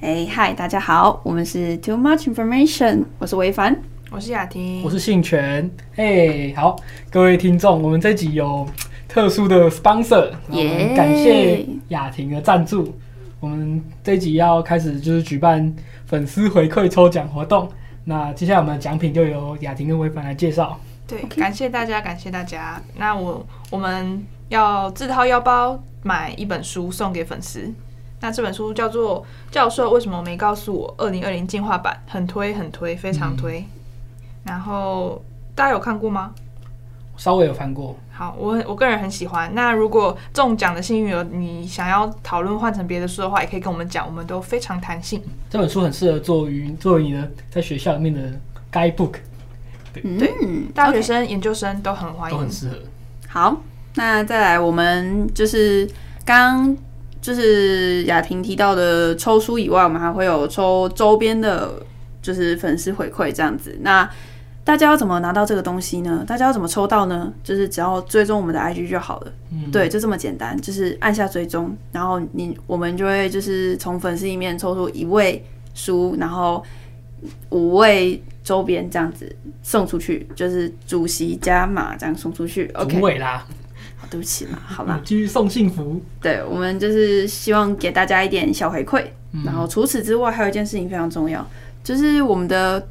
哎嗨，大家好，我们是 Too Much Information，我是维凡，我是雅婷，我是信全。哎，好，各位听众，我们这集有特殊的 sponsor，也感谢雅婷的赞助。我们这集要开始就是举办粉丝回馈抽奖活动，那接下来我们的奖品就由雅婷跟维凡来介绍。对，Okay. 感谢大家，感谢大家。那我我们要自掏腰包买一本书送给粉丝。那这本书叫做《教授为什么没告诉我》，二零二零进化版，很推很推，非常推。嗯、然后大家有看过吗？稍微有翻过。好，我我个人很喜欢。那如果中奖的幸运儿，你想要讨论换成别的书的话，也可以跟我们讲，我们都非常弹性。这本书很适合作于作为你的在学校里面的 guidebook。对，对嗯、大学生、研究生都很欢迎，都很适合。好，那再来，我们就是刚就是雅婷提到的抽书以外，我们还会有抽周边的，就是粉丝回馈这样子。那大家要怎么拿到这个东西呢？大家要怎么抽到呢？就是只要追踪我们的 IG 就好了。嗯，对，就这么简单，就是按下追踪，然后你我们就会就是从粉丝里面抽出一位书，然后五位周边这样子送出去，就是主席加码这样送出去。OK，尾啦，好，对不起嘛，好吧，继续送幸福。对，我们就是希望给大家一点小回馈，嗯，然后除此之外，还有一件事情非常重要，就是我们的。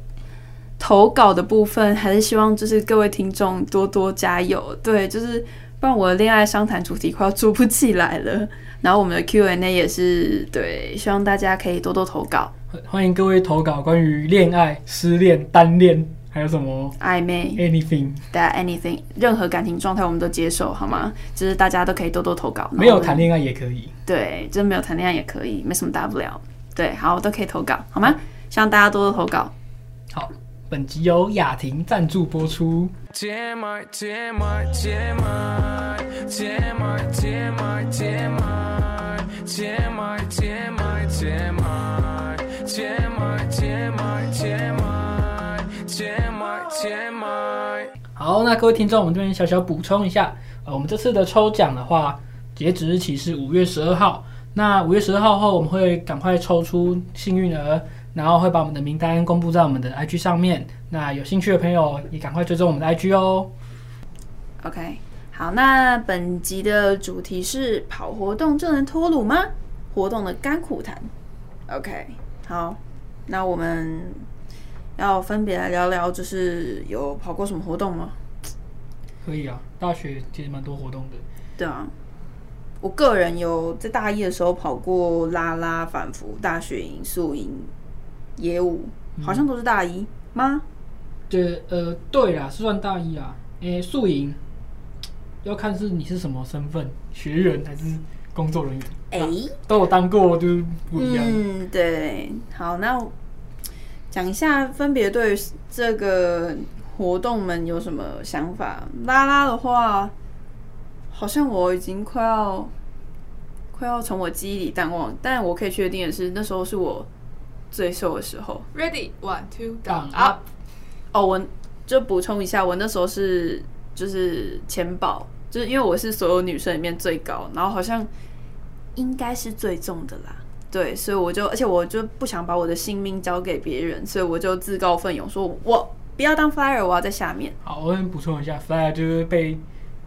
投稿的部分还是希望就是各位听众多多加油，对，就是不然我的恋爱商谈主题快要做不起来了。然后我们的 Q&A 也是对，希望大家可以多多投稿。欢迎各位投稿关于恋爱、失恋、单恋，还有什么暧昧，anything，对，anything，任何感情状态我们都接受，好吗？就是大家都可以多多投稿。没有谈恋爱也可以，对，就是没有谈恋爱也可以，没什么大不了。对，好，都可以投稿，好吗？希望大家多多投稿。好。本集由雅婷赞助播出。好，那各位听众，我们这边小小补充一下，呃，我们这次的抽奖的话，截止日期是五月十二号。那五月十二号后，我们会赶快抽出幸运儿。然后会把我们的名单公布在我们的 IG 上面，那有兴趣的朋友也赶快追踪我们的 IG 哦。OK，好，那本集的主题是跑活动就能脱鲁吗？活动的甘苦谈。OK，好，那我们要分别来聊聊，就是有跑过什么活动吗？可以啊，大学其实蛮多活动的。对啊，我个人有在大一的时候跑过拉拉、反复、大学营、宿营。业务好像都是大一吗？对，呃，对啦，是算大一啊。诶、欸，宿营要看是你是什么身份，学员还是工作人员？哎、欸，都有当过，就是不一样。嗯，对。好，那讲一下分别对这个活动们有什么想法？拉拉的话，好像我已经快要快要从我记忆里淡忘，但我可以确定的是，那时候是我。最瘦的时候，Ready one two down up。哦，我就补充一下，我那时候是就是前保，就是因为我是所有女生里面最高，然后好像应该是最重的啦。对，所以我就，而且我就不想把我的性命交给别人，所以我就自告奋勇说，我不要当 flyer，我要在下面。好，我先补充一下，flyer 就是被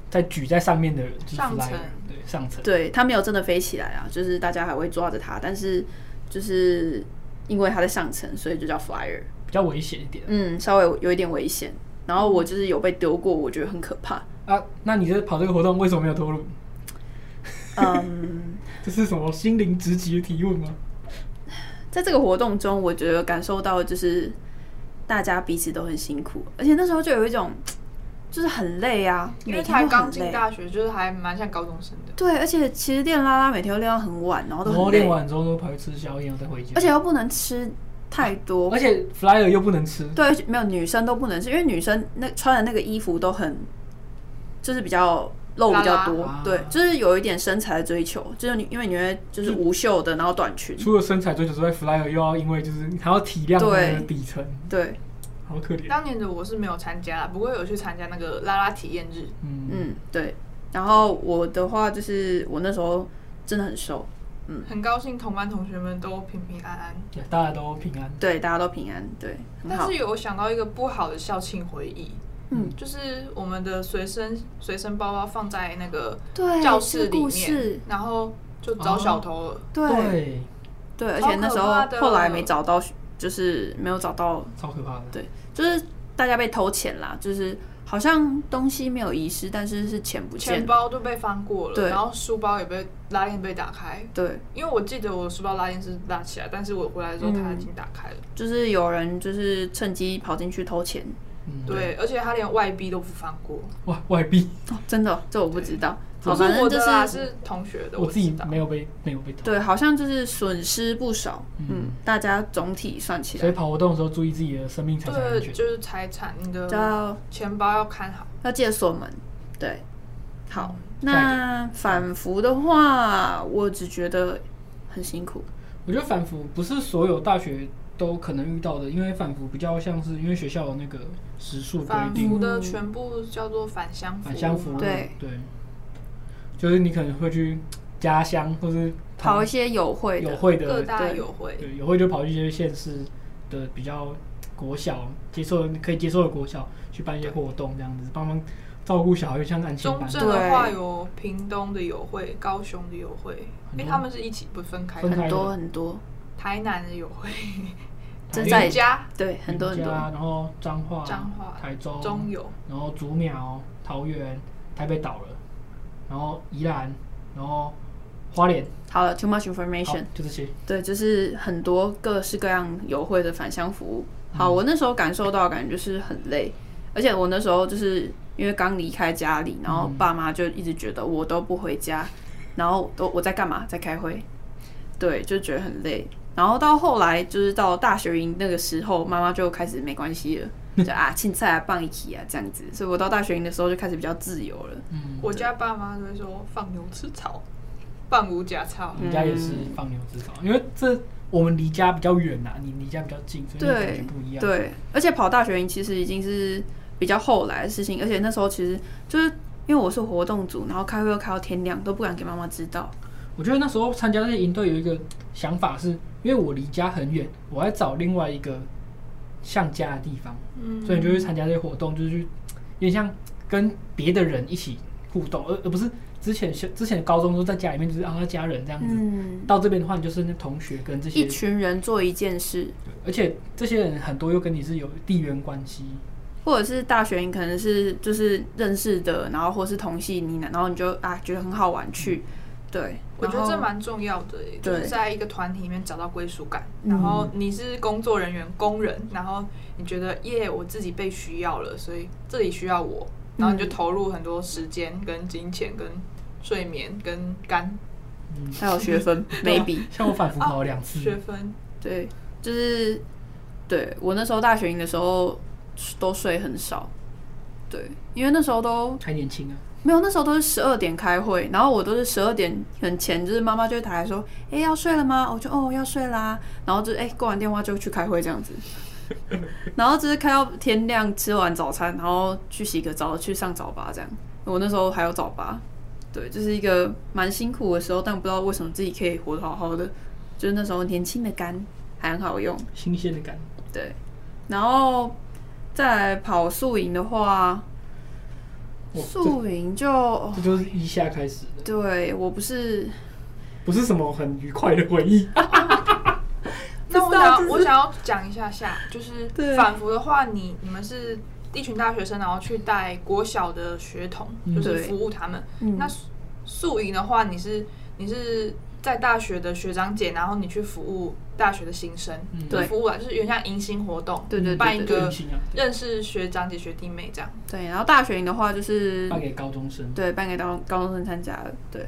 在举在上面的人，就是 flyer, 上层，对，上层。对，他没有真的飞起来啊，就是大家还会抓着他，但是就是。因为他在上层，所以就叫 flyer，比较危险一点。嗯，稍微有一点危险。然后我就是有被丢过，我觉得很可怕。啊，那你在跑这个活动为什么没有投入？嗯，这是什么心灵直击的提问吗？在这个活动中，我觉得感受到就是大家彼此都很辛苦，而且那时候就有一种。就是很累啊，因为才刚进大学，就是还蛮像高中生的。对，而且其实练拉拉每天都练到很晚，然后都。练完之后都跑去吃宵夜，再回家。而且又不能吃太多，而且 flyer 又不能吃。对，没有女生都不能吃，因为女生那穿的那个衣服都很，就是比较露比较多。拉拉对，就是有一点身材的追求，就是你因为你会就是无袖的，然后短裙。除了身材追求之外，flyer 又要因为就是还要体谅那个底层。对。好可怜。当年的我是没有参加，不过有去参加那个拉拉体验日。嗯嗯，对。然后我的话就是我那时候真的很瘦，嗯，很高兴同班同学们都平平安安。对，大家都平安。对，大家都平安，对，但是。有想到一个不好的校庆回忆，嗯，就是我们的随身随身包包放在那个，教室里面，然后就找小偷了。对对，对，而且那时候后来没找到，就是没有找到，超可怕的。对，就是大家被偷钱啦，就是好像东西没有遗失，但是是钱不见钱。包都被翻过了，对然后书包也被拉链被打开。对，因为我记得我的书包拉链是拉起来，但是我回来的时候它已经打开了。就是有人就是趁机跑进去偷钱。嗯，对，而且他连外币都不放过。哇，外币，哦，真的，这我不知道。好，不是反正就我的啦，是是同学的。我自己没有被没有被偷。对，好像就是损失不少。嗯嗯，大家总体算起来，所以跑活动的时候注意自己的生命财产安对，全。就是财产，你的就要钱包要看好。要记得锁门。对，好，嗯那反复的话，我只觉得很辛苦。我觉得反腐不是所有大学都可能遇到的，因为反腐比较像是因为学校有那个时数规反定服，的全部叫做返乡服务返乡服务，对对，就是你可能会去家乡或是跑一些友会的，有会的，各大对友会。对，有会就跑去一些县市的比较国小接受可以接受的国小去办一些活动，这样子帮忙照顾小孩，像安亲班。中正的话有屏东的友会、高雄的友会，因为他们是一起不分开的。分开很多很多，台南的友会，这在云嘉、对，很多很多。然后彰化、彰化、台中、中友，然后竹苗、桃园、台北倒了，然后宜兰，然后花莲，好了，too much information。就这些。对，就是很多各式各样友会的返乡服务。好，嗯我那时候感受到感觉就是很累，而且我那时候就是因为刚离开家里，然后爸妈就一直觉得我都不回家，然后都我在干嘛，在开会，对，就觉得很累。然后到后来就是到大学营那个时候，妈妈就开始没关系了，就啊青菜啊棒一起啊这样子，所以我到大学营的时候就开始比较自由了。嗯，我家爸妈都会说放牛吃草，放无假草。我们家也是放牛吃草，因为这我们离家比较远呐，你离家比较近，所以感觉对不一样。对，而且跑大学营其实已经是比较后来的事情，而且那时候其实就是因为我是活动组，然后开会又开到天亮，都不敢给妈妈知道。我觉得那时候参加那些营队有一个想法是，因为我离家很远，我要找另外一个像家的地方，嗯所以你就去参加这些活动，就是去有点像跟别的人一起互动，而而不是之前之前高中都在家里面就是啊家人这样子。嗯，到这边的话，你就是那同学跟这些一，群人做一件事，而且这些人很多又跟你是有地缘关系。或者是大学你可能是就是认识的，然后或是同系你，然后你就啊觉得很好玩去，对，我觉得这蛮重要的，就是在一个团体里面找到归属感。嗯然后你是工作人员、工人，然后你觉得耶，我自己被需要了，所以这里需要我，然后你就投入很多时间、跟金钱、跟睡眠、跟肝嗯，还有学分，maybe。像我反复考了两次，学分。对，就是对我那时候大学营的时候都睡很少，对，因为那时候都还年轻啊。没有，那时候都是十二点开会，然后我都是十二点很前，就是妈妈就会打来说，哎、要睡了吗？我就哦要睡啦，然后就哎、挂完电话就去开会这样子，然后只是开到天亮，吃完早餐，然后去洗个澡，去上早八这样。我那时候还有早八，对，就是一个蛮辛苦的时候，但不知道为什么自己可以活得好好的，就是那时候年轻的肝还很好用。新鲜的肝。对，然后再来跑宿营的话，哇宿营就这就是一下开始的，对我不是不是什么很愉快的回忆。那我想 我想要讲一下下，就是反复的话，你你们是一群大学生，然后去带国小的学童，嗯就是服务他们。嗯那宿宿营的话，你是你是在大学的学长姐，然后你去服务大学的新生，嗯不是服务啊，就是有点像迎新活动，对对办一个认识学长姐学弟妹这样。对，然后大学营的话就是办给高中生。对办给高高中生参加的，对，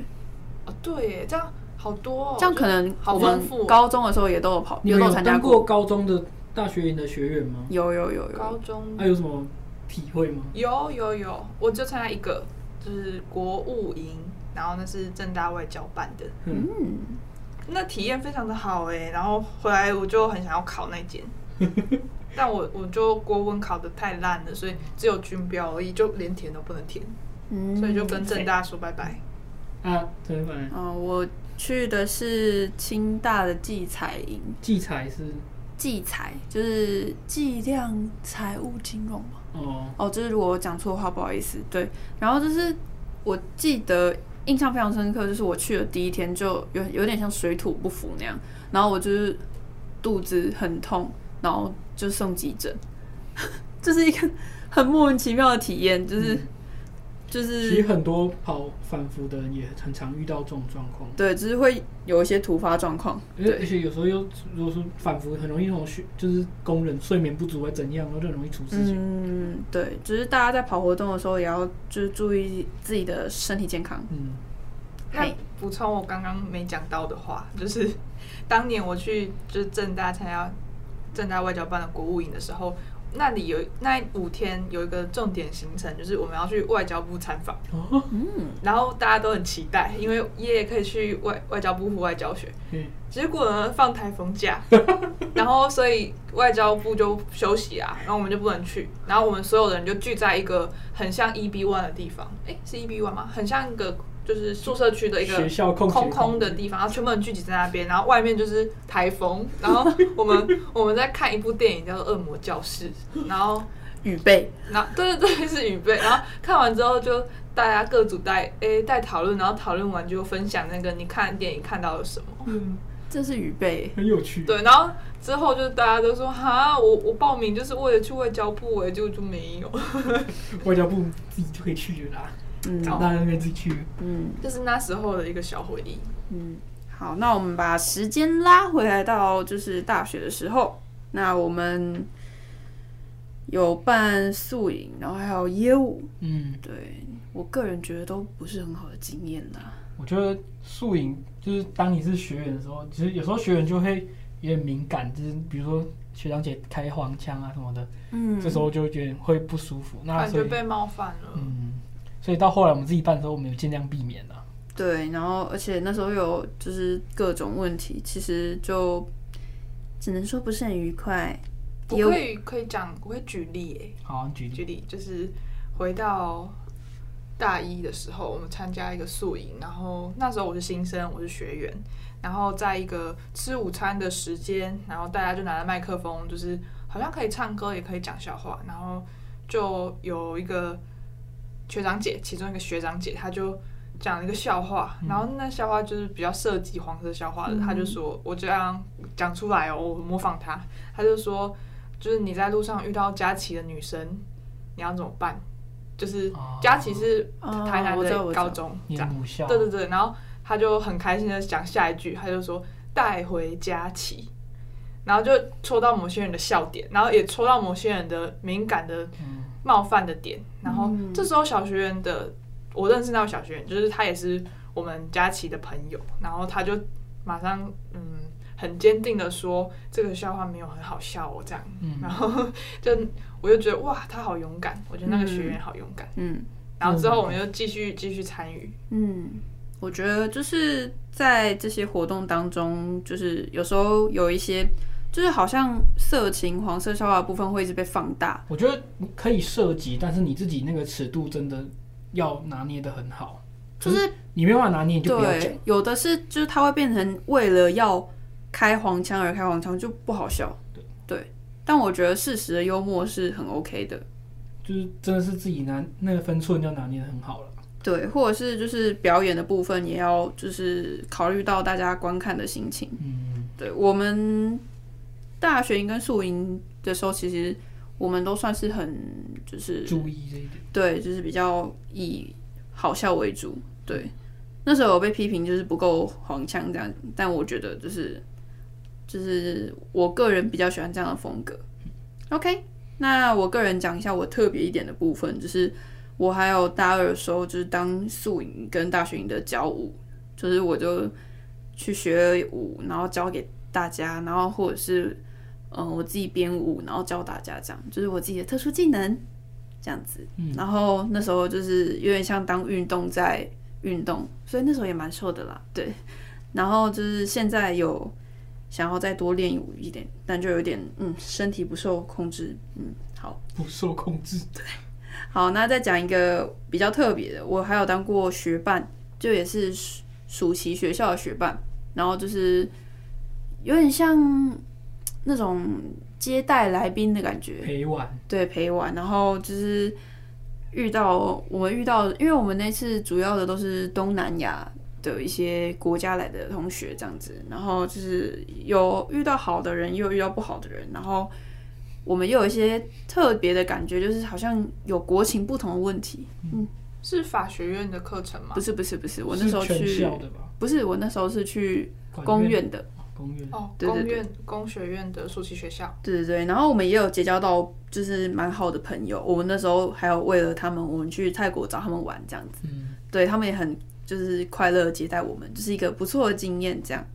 哦，对耶，这样好多哦，这样可能好我们丰富哦高中的时候也都有跑，有也都参加当过高中的大学营的学员吗？有有有有，高中那、有什么体会吗？有有有，我就参加一个，就是国务营，然后那是正大外交办的，嗯，嗯，那体验非常的好哎，然后回来我就很想要考那间，但我我就国文考的太烂了，所以只有军标而已，就连填都不能填，嗯。所以就跟正大说拜拜。啊，对，嗯、我去的是清大的技财营，技财是？技财，就是计量财务金融嘛。哦。哦，就是如果我讲错的话，不好意思。对，然后就是我记得印象非常深刻，就是我去的第一天就有有点像水土不服那样，然后我就是肚子很痛，然后就送急诊，这是一个很莫名其妙的体验，就是。就是其实很多跑反复的人也很常遇到这种状况，对，只是会有一些突发状况，对，而且有时候又如果说反复，很容易那种睡，就是工人睡眠不足或怎样，然后就很容易出事情。嗯，对，就是大家在跑活动的时候也要就是注意自己的身体健康。嗯，那补充我刚刚没讲到的话，就是当年我去就是正大参加正大外交办的国务营的时候。那里有那五天有一个重点行程，就是我们要去外交部参访。嗯，然后大家都很期待，因为爷爷可以去外外交部户外教学。嗯，结果呢，放台风假，然后所以外交部就休息啊，然后我们就不能去，然后我们所有的人就聚在一个很像 EB One 的地方，诶，是 EB One 吗？很像一个。就是宿舍区的一个空空的地方，然后全部人聚集在那边，然后外面就是台风，然后我们 我们在看一部电影叫做《恶魔教室》，然后 预备，然后对对对是预备，然后看完之后就大家各组带诶带讨论，然后讨论完就分享那个你看电影看到了什么，嗯，这是预备，很有趣，对，然后之后就大家都说哈，我我报名就是为了去外交部，哎，结果就没有，外交部自己就可以去了啦。嗯，长大就可以自己去。嗯，就是那时候的一个小回忆。嗯，好，那我们把时间拉回来到就是大学的时候，那我们有办宿营，然后还有业务。嗯，对，我个人觉得都不是很好的经验啦。我觉得宿营就是当你是学员的时候，其实有时候学员就会有点敏感，就是比如说学长姐开黄腔啊什么的，嗯，这时候就觉得会不舒服，那感觉被冒犯了。嗯。所以到后来我们自己办的时候，我们有尽量避免了。对，然后而且那时候有就是各种问题，其实就只能说不是很愉快。我可以可以讲，我会举例诶。好，举例。举例就是回到大一的时候，我们参加一个宿营，然后那时候我是新生，我是学员，然后在一个吃午餐的时间，然后大家就拿着麦克风，就是好像可以唱歌，也可以讲笑话，然后就有一个。学长姐，其中一个学长姐，她就讲了一个笑话，嗯、然后那笑话就是比较涉及黄色笑话的，她、嗯、就说：“我这样讲出来哦，我模仿她。”她就说：“就是你在路上遇到佳琪的女生，你要怎么办？就是佳琪是台南的高中，这样对对对。”然后她就很开心的讲下一句，她就说：“带回佳琪。”然后就戳到某些人的笑点，然后也戳到某些人的敏感的。嗯冒犯的点，然后这时候小学员的，我认识那位小学员，就是他也是我们佳琪的朋友，然后他就马上嗯很坚定的说这个笑话没有很好笑哦这样，然后就我就觉得哇他好勇敢，我觉得那个学员好勇敢，嗯，然后之后我们就继续继续参与，嗯，我觉得就是在这些活动当中，就是有时候有一些。就是好像色情、黄色笑话的部分会一直被放大。我觉得可以涉及，但是你自己那个尺度真的要拿捏的很好。就是你没办法拿捏，就不要讲。有的是，就是它会变成为了要开黄腔而开黄腔，就不好笑。对对，但我觉得事实的幽默是很 OK 的。就是真的是自己拿那个分寸要拿捏的很好了。对，或者是就是表演的部分也要就是考虑到大家观看的心情。嗯，对我们。大学营跟宿营的时候，其实我们都算是很就是注意这一点，对，就是比较以好笑为主。对，那时候我被批评就是不够黄腔这样，但我觉得就是就是我个人比较喜欢这样的风格。OK，那我个人讲一下我特别一点的部分，就是我还有大二的时候就是当宿营跟大学营的教舞，就是我就去学舞，然后教给大家，然后或者是。嗯，我自己编舞，然后教大家这样，就是我自己的特殊技能，这样子。嗯、然后那时候就是有点像当运动在运动，所以那时候也蛮瘦的啦。对，然后就是现在有想要再多练舞一点，但就有点嗯，身体不受控制。嗯，好，不受控制。对，好，那再讲一个比较特别的，我还有当过学伴，就也是暑期学校的学伴，然后就是有点像那种接待来宾的感觉，陪玩，对，陪玩，然后就是遇到我们遇到，因为我们那次主要的都是东南亚的一些国家来的同学这样子，然后就是有遇到好的人，也有遇到不好的人，然后我们又有一些特别的感觉，就是好像有国情不同的问题，嗯。是法学院的课程吗？不是不是不是，我那时候去，不是我那时候是去公院的，公院哦，对对对，公院工学院的暑期学校，对对对，然后我们也有结交到就是蛮好的朋友，我们那时候还有为了他们，我们去泰国找他们玩这样子，嗯，对他们也很就是快乐接待我们，就是一个不错的经验，这样。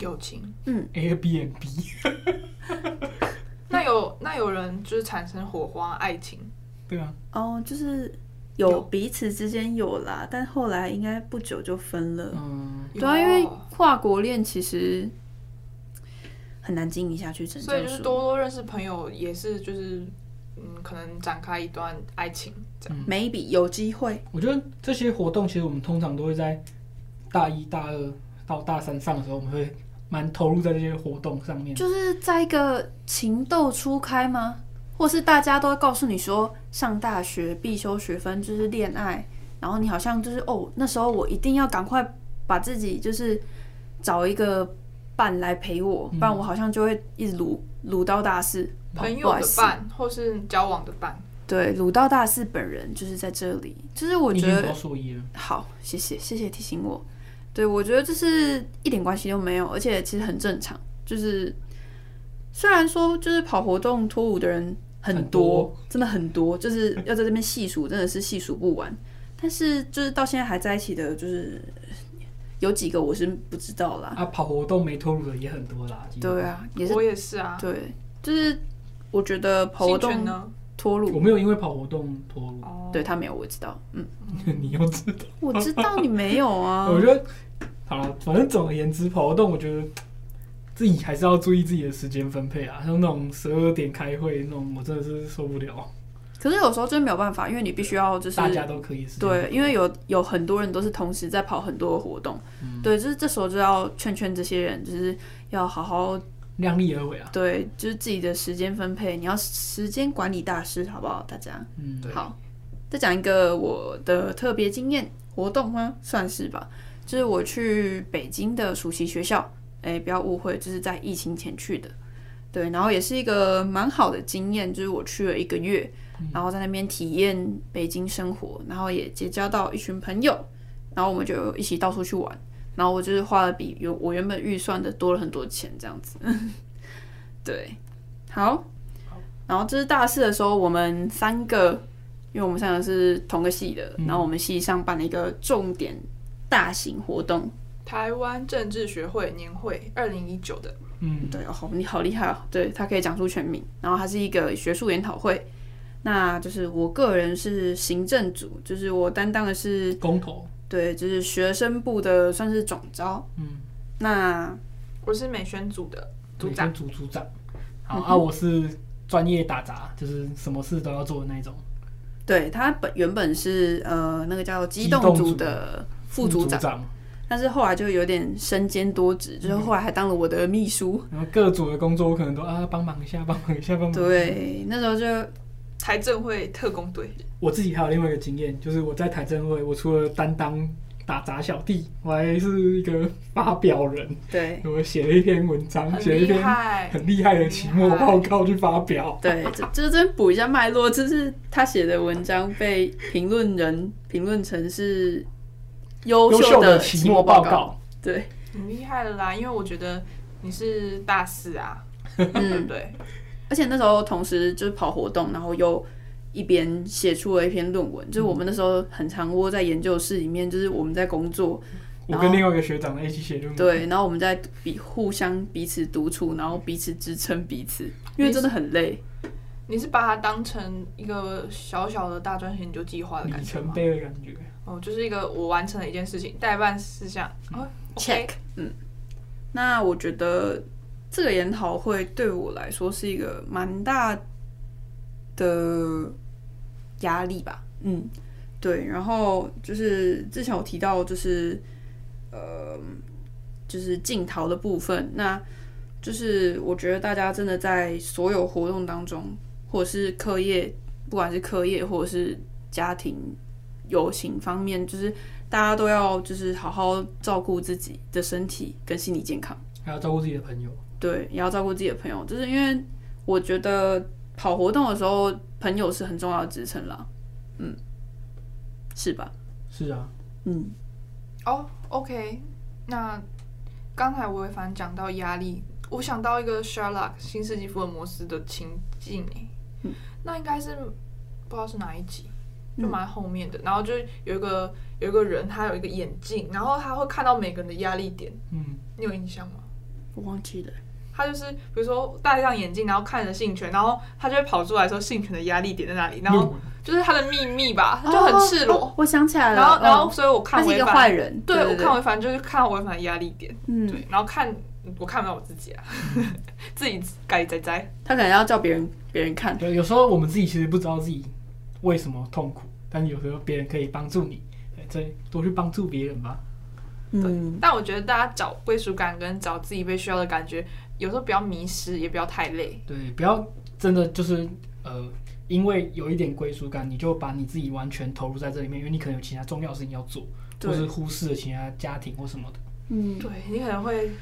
友情，嗯，Airbnb，那有那有人就是产生火花爱情，对啊，哦，就是。有彼此之间有啦，但后来应该不久就分了。嗯，对啊，因为跨国恋其实很难经营下去，所以就是多多认识朋友也是就是嗯，可能展开一段爱情这样。嗯，maybe 有机会。我觉得这些活动其实我们通常都会在大一大二到大三上的时候，我们会蛮投入在这些活动上面，就是在一个情窦初开吗？或是大家都会告诉你说，上大学必修学分就是恋爱，然后你好像就是哦，那时候我一定要赶快把自己就是找一个伴来陪我，不然我好像就会一直鲁鲁到大四。朋友的伴或是交往的伴，对，鲁到大四本人就是在这里，就是我觉得好，谢谢谢谢提醒我，对，我觉得这是一点关系都没有，而且其实很正常，就是。虽然说就是跑活动脱舞的人很多，很多，真的很多，就是要在这边细数，真的是细数不完。但是就是到现在还在一起的，就是有几个我是不知道啦。啊，跑活动没脱乳的也很多啦。对啊，也是我也是啊。对，就是我觉得跑活动脱乳，我没有因为跑活动脱鲁。哦，对他没有，我知道。嗯，你又知道？我知道你没有啊。我觉得好了，反正总而言之，跑活动我觉得。自己还是要注意自己的时间分配啊，像那种十二点开会那种，我真的是受不了。可是有时候真没有办法，因为你必须要就是大家都可以对，因为有有很多人都是同时在跑很多的活动，嗯、对，就是这时候就要劝劝这些人，就是要好好量力而为啊。对，就是自己的时间分配，你要时间管理大师，好不好？大家，嗯，对。好，再讲一个我的特别经验活动吗？算是吧，就是我去北京的暑期学校。哎、欸，不要误会，就是在疫情前去的，对，然后也是一个蛮好的经验，就是我去了一个月，然后在那边体验北京生活，然后也结交到一群朋友，然后我们就一起到处去玩，然后我就是花了比有我原本预算的多了很多钱，这样子，对，好，然后这是大四的时候，我们三个，因为我们三个是同个系的，然后我们系上办了一个重点大型活动。台湾政治学会年会二零一九的，嗯，对，好，你好厉害哦，对，他可以讲出全名，然后它是一个学术研讨会，那就是我个人是行政组，就是我担当的是公投，对，就是学生部的算是总招，嗯，那我是美宣组的组长，组组长，好、嗯、啊，我是专业打杂，就是什么事都要做的那种，对，他本原本是呃那个叫机动组的副组长。但是后来就有点身兼多职，就是后来还当了我的秘书，然后各组的工作我可能都啊帮忙一下，帮忙一下，帮忙一下。对，那时候就台政会特工队。我自己还有另外一个经验，就是我在台政会，我除了担当打杂小弟，我还是一个发表人。对，我写了一篇文章，写了一篇很厉害的期末报告去发表。对，这这真补一下脉络，就是他写的文章被评论人评论成是。优秀的期末报告，对，很厉害的啦。因为我觉得你是大四啊，嗯，对。而且那时候同时就是跑活动，然后又一边写出了一篇论文。就是我们那时候很常窝在研究室里面，就是我们在工作，我跟另外一个学长一起写论文。对，然后我们在彼互相彼此独处，然后彼此支撑彼此，因为真的很累。你是把它当成一个小小的大专研究计划的感觉吗？里程碑的感觉。哦，就是一个我完成了一件事情，代办事项。哦，check。嗯，那我觉得这个研讨会对我来说是一个蛮大的压力吧。嗯，对。然后就是之前有提到，就是呃，就是竞逃的部分。那就是我觉得大家真的在所有活动当中，或者是课业，不管是课业或者是家庭、友情方面，就是大家都要就是好好照顾自己的身体跟心理健康，还要照顾自己的朋友。对，也要照顾自己的朋友，就是因为我觉得跑活动的时候，朋友是很重要的支撑啦。嗯，是吧？是啊。嗯。哦、oh，OK，那刚才我也反正讲到压力，我想到一个 Sherlock 新世纪福尔摩斯的情境诶，嗯，那应该是不知道是哪一集，就蛮后面的，嗯，然后就有一个有一个人，他有一个眼镜，然后他会看到每个人的压力点，嗯，你有印象吗？我忘记了。他就是比如说戴上眼镜，然后看着信权，然后他就会跑出来说信权的压力点在哪里，然后就是他的秘密吧，他就很赤裸。我想起来了，然后然后所以我看违反，他是一个坏人，对，我看违反就是看到违反的压力点，嗯，对，然后看我看不到我自己啊，自己该在在。他可能要叫别人别人看，对，有时候我们自己其实不知道自己为什么痛苦，但有时候别人可以帮助你，对，多去帮助别人吧。对，嗯，但我觉得大家找归属感跟找自己被需要的感觉。有时候不要迷失，也不要太累。对，不要真的就是呃，因为有一点归属感，你就把你自己完全投入在这里面，因为你可能有其他重要的事情要做，或是忽视了其他家庭或什么的。嗯，对，你可能会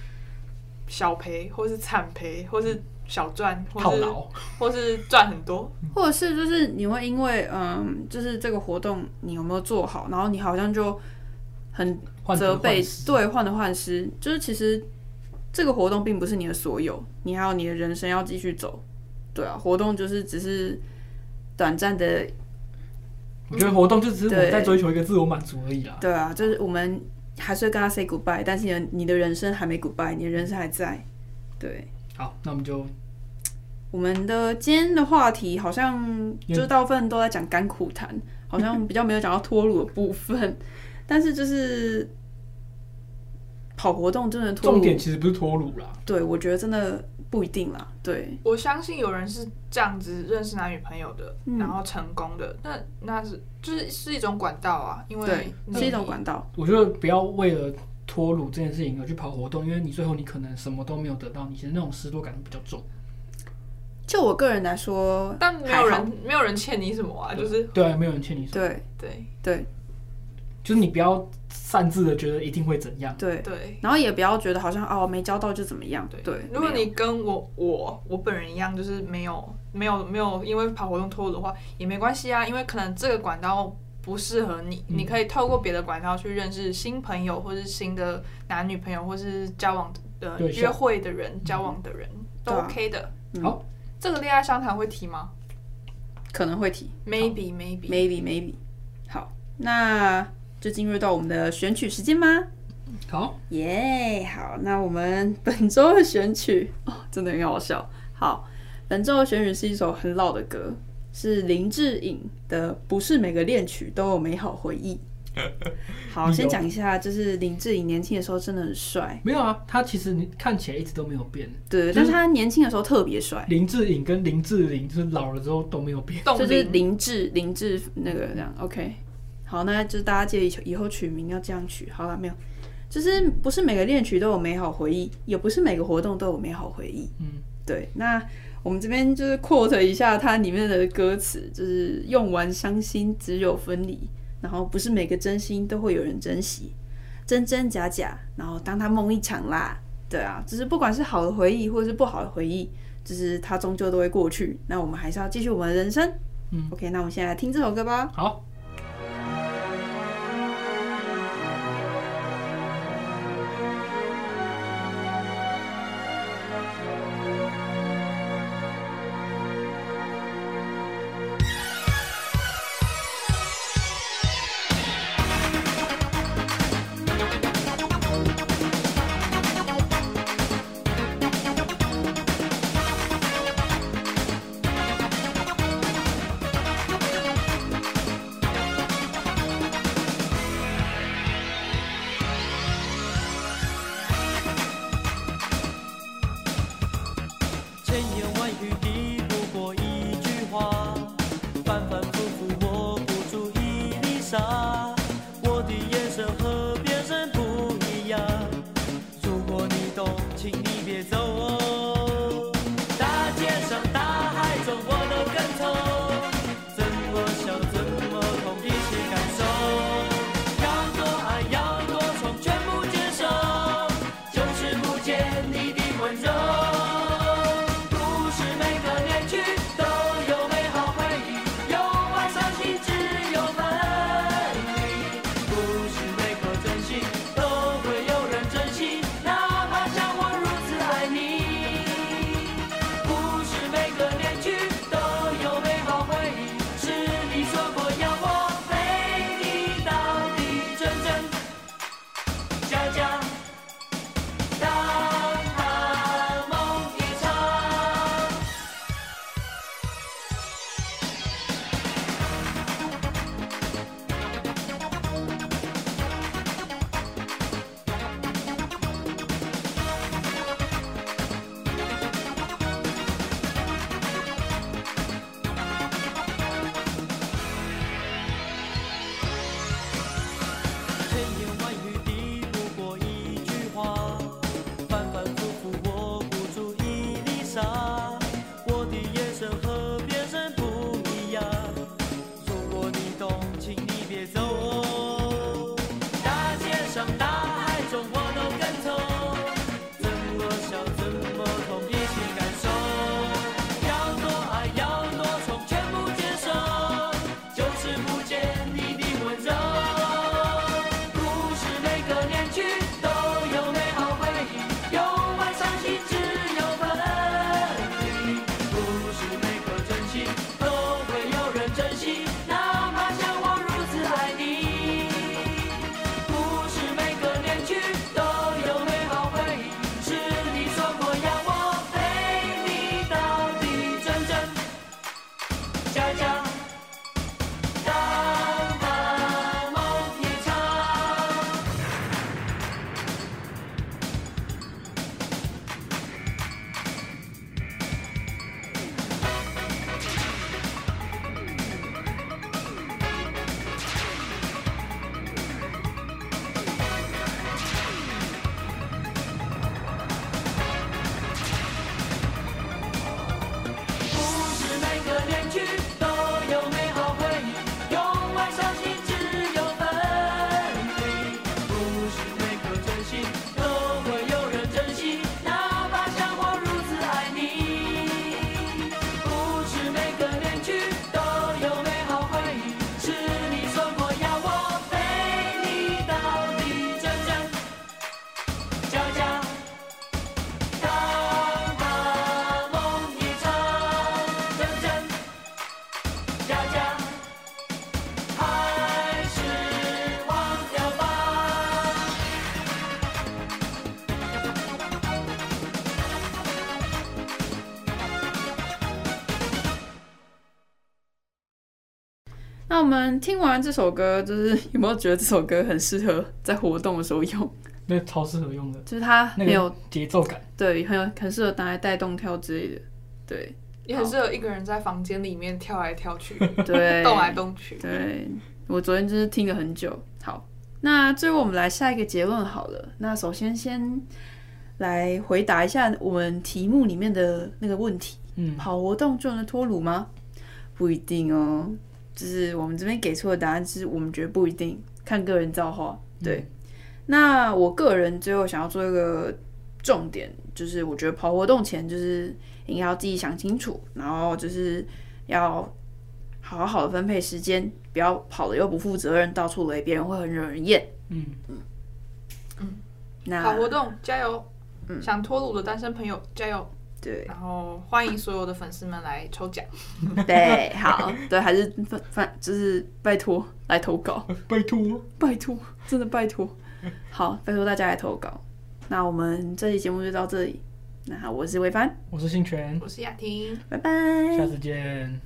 小赔，或是惨赔，或是小赚，套牢，或是赚很多，或者是就是你会因为嗯，就是这个活动你有没有做好，然后你好像就很责备，对，患得患失，就是其实。这个活动并不是你的所有，你还有你的人生要继续走，对啊，活动就是只是短暂的。我觉得活动就只是我们在追求一个自我满足而已啦。对啊，就是我们还是会跟他 say goodbye，但是你的你的人生还没 goodbye，你的人生还在。对，好，那我们就我们的今天的话题好像就是大部分都在讲甘苦谈，好像比较没有讲到脱鲁的部分，但是就是。跑活动真的重点其实不是脱乳啦。对，我觉得真的不一定啦。对，我相信有人是这样子认识男女朋友的，嗯、然后成功的，那那是就是是一种管道啊，因为对是一种管道。我觉得不要为了脱乳这件事情而去跑活动，因为你最后你可能什么都没有得到，你其实那种失落感比较重。就我个人来说，但没有人没有人欠你什么啊，就是对，对，没有人欠你什么，对对对，就是你不要。擅自的觉得一定会怎样？对。对，然后也不要觉得好像哦没交到就怎么样。对。对，如果你跟我我我本人一样，就是没有没有没有因为跑活动脱的话也没关系啊，因为可能这个管道不适合你，嗯、你可以透过别的管道去认识新朋友，或是新的男女朋友，或是交往的约会的人、嗯、交往的人都 OK 的。嗯、好，这个恋爱商谈会提吗？可能会提，maybe maybe maybe maybe。好，那。就进入到我们的选曲时间吗？好，耶，好，那我们本周的选曲 哦，真的很好笑。好，本周的选曲是一首很老的歌，是林志颖的《不是每个恋曲都有美好回忆》。好，先讲一下，就是林志颖年轻的时候真的很帅。没有啊，他其实看起来一直都没有变。对，就是、但是他年轻的时候特别帅。林志颖跟林志玲就是老了之后都没有变，就是林志林志那个这样。OK。好，那就是大家记得以后取名要这样取。好了，没有，就是不是每个恋曲都有美好回忆，也不是每个活动都有美好回忆。嗯，对。那我们这边就是 quote 一下它里面的歌词，就是用完伤心只有分离，然后不是每个真心都会有人珍惜，真真假假，然后当他梦一场啦。对啊，就是不管是好的回忆或者是不好的回忆，就是它终究都会过去。那我们还是要继续我们的人生。嗯，OK，那我们现在来听这首歌吧。好。我们听完这首歌，就是有没有觉得这首歌很适合在活动的时候用？那超适合用的，就是它很有节奏感，对，很有很适合拿来带动跳之类的，对，也很适合一个人在房间里面跳来跳去，对，动来动去。对，我昨天就是听了很久。好，那最后我们来下一个结论好了。那首先先来回答一下我们题目里面的那个问题：嗯，跑活动就能脱乳吗？不一定哦。就是我们这边给出的答案，是我们觉得不一定，看个人造化。对，嗯、那我个人最后想要做一个重点，就是我觉得跑活动前，就是应该要自己想清楚，然后就是要好好的分配时间，不要跑了又不负责任，到处雷别人会很惹人厌。嗯嗯嗯，那跑活动加油！嗯，想脱鲁的单身朋友加油！对，然后欢迎所有的粉丝们来抽奖。对，好，对，还是反就是拜托来投稿，拜托，拜托，真的拜托。好，拜托大家来投稿。那我们这期节目就到这里。那好，我是魏帆，我是信全，我是雅婷，拜拜，下次见。